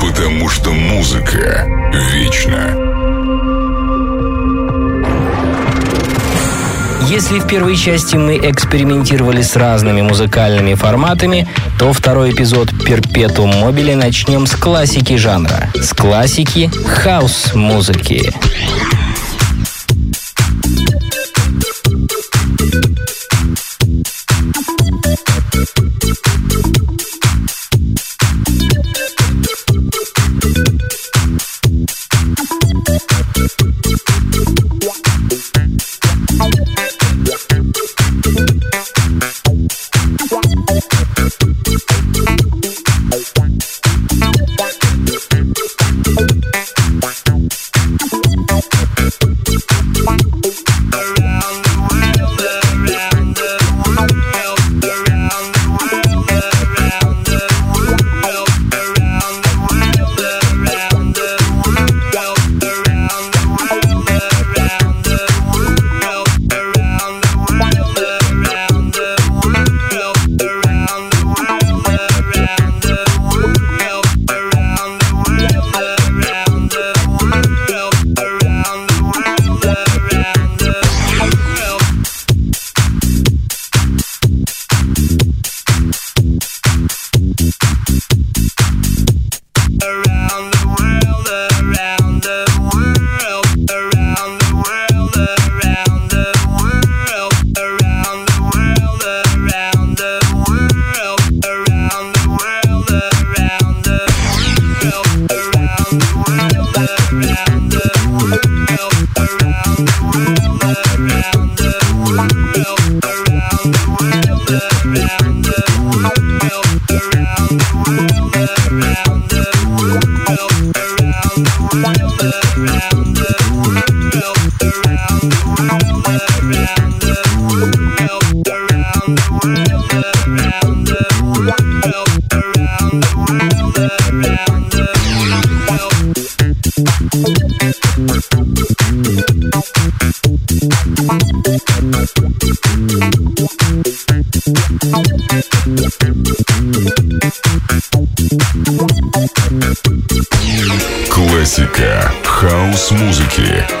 потому что музыка вечна. Если в первой части мы экспериментировали с разными музыкальными форматами, то второй эпизод Perpetuum Mobile начнем с классики жанра, с классики хаус-музыки. Классика хаус-музыки. I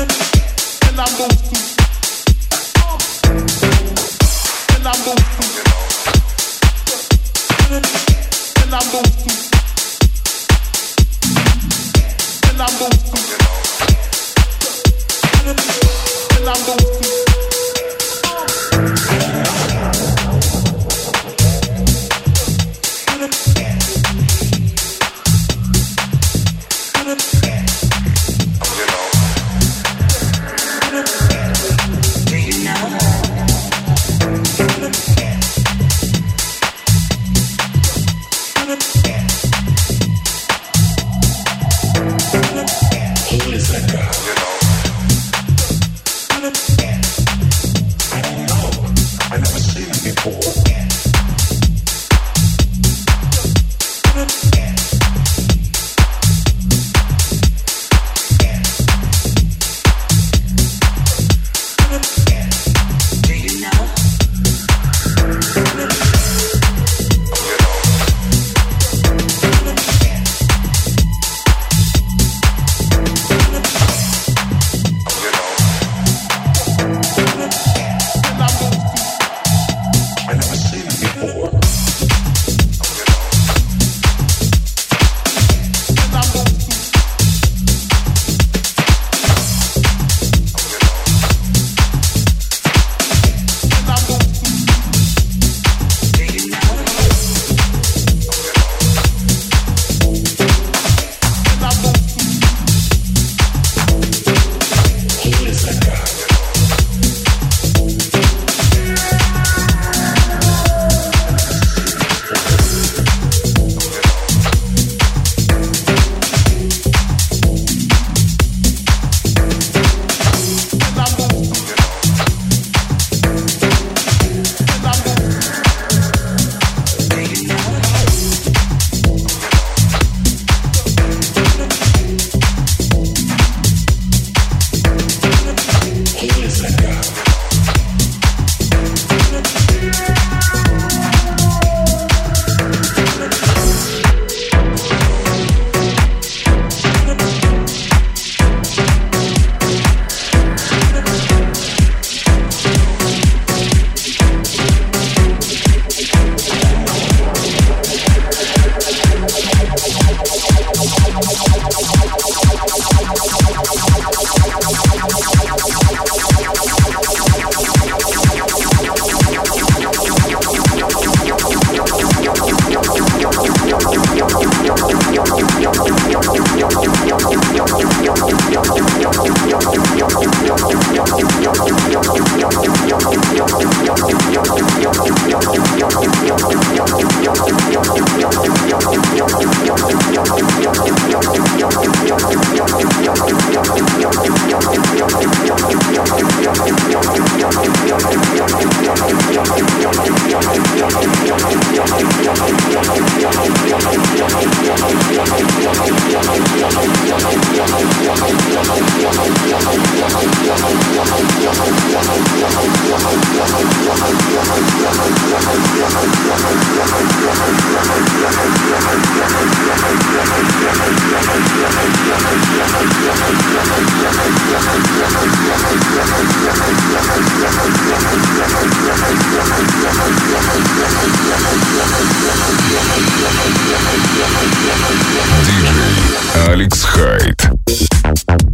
and I'm going to. Till I move Алекс Хайт.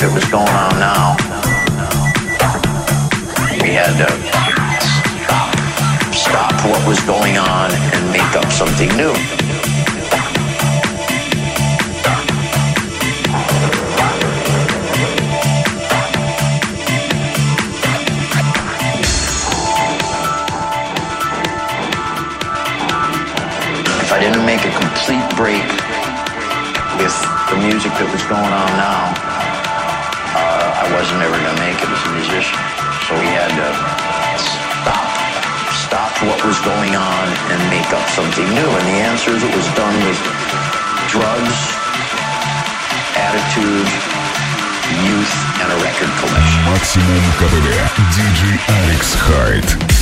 that was going on now, we had to stop, stop what was going on and make up something new. If I didn't make a complete break with the music that was going on now, I wasn't ever going to make it as a musician. So we had to stop, stop what was going on and make up something new. And the answer is it was done with drugs, attitude, youth, and a record collection. Maximum КБД. DJ Alex Hyde.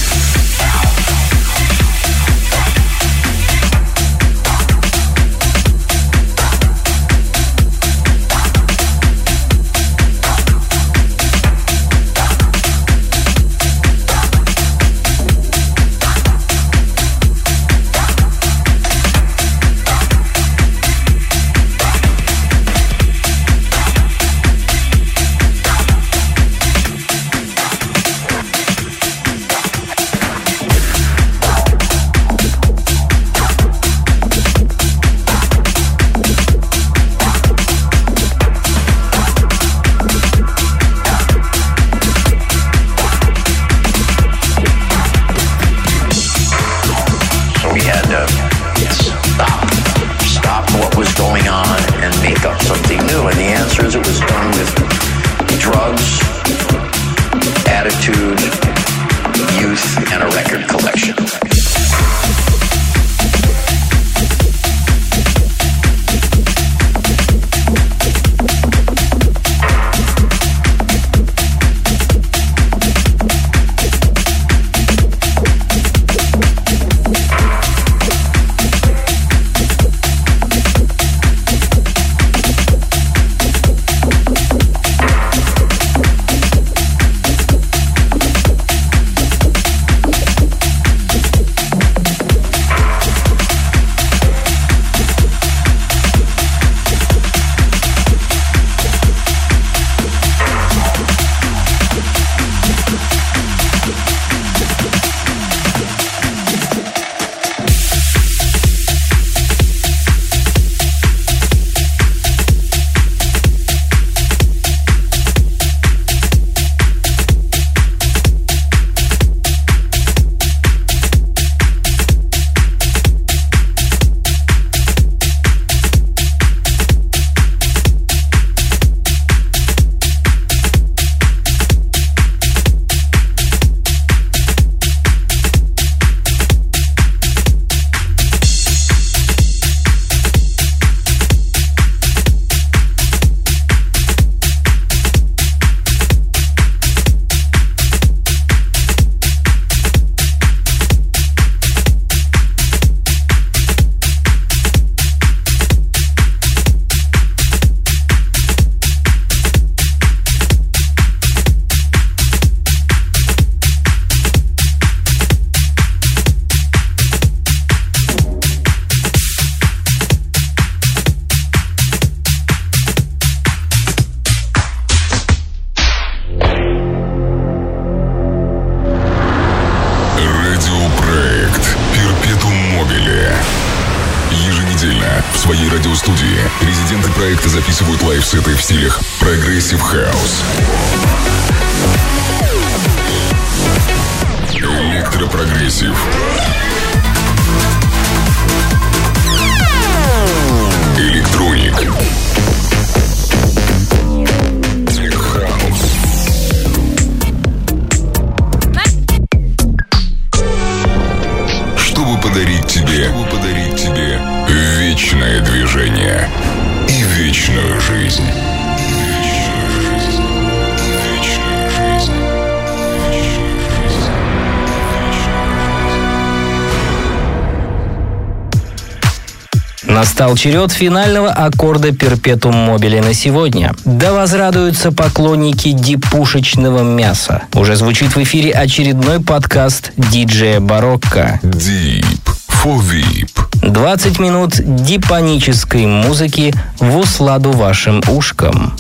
Настал черед финального аккорда перпетум мобили на сегодня. Да возрадуются поклонники дипушечного мяса. Уже звучит в эфире очередной подкаст диджея Барокко. Deep for VIP. 20 минут дипонической музыки в усладу вашим ушкам.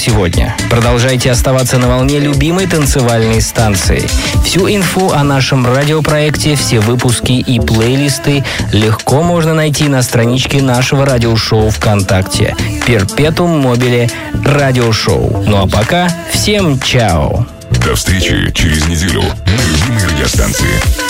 Сегодня. Продолжайте оставаться на волне любимой танцевальной станции. Всю инфу о нашем радиопроекте, все выпуски и плейлисты легко можно найти на страничке нашего радиошоу ВКонтакте «Перпетум Мобиле Радиошоу». Ну а пока всем чао! До встречи через неделю на любимой радиостанции.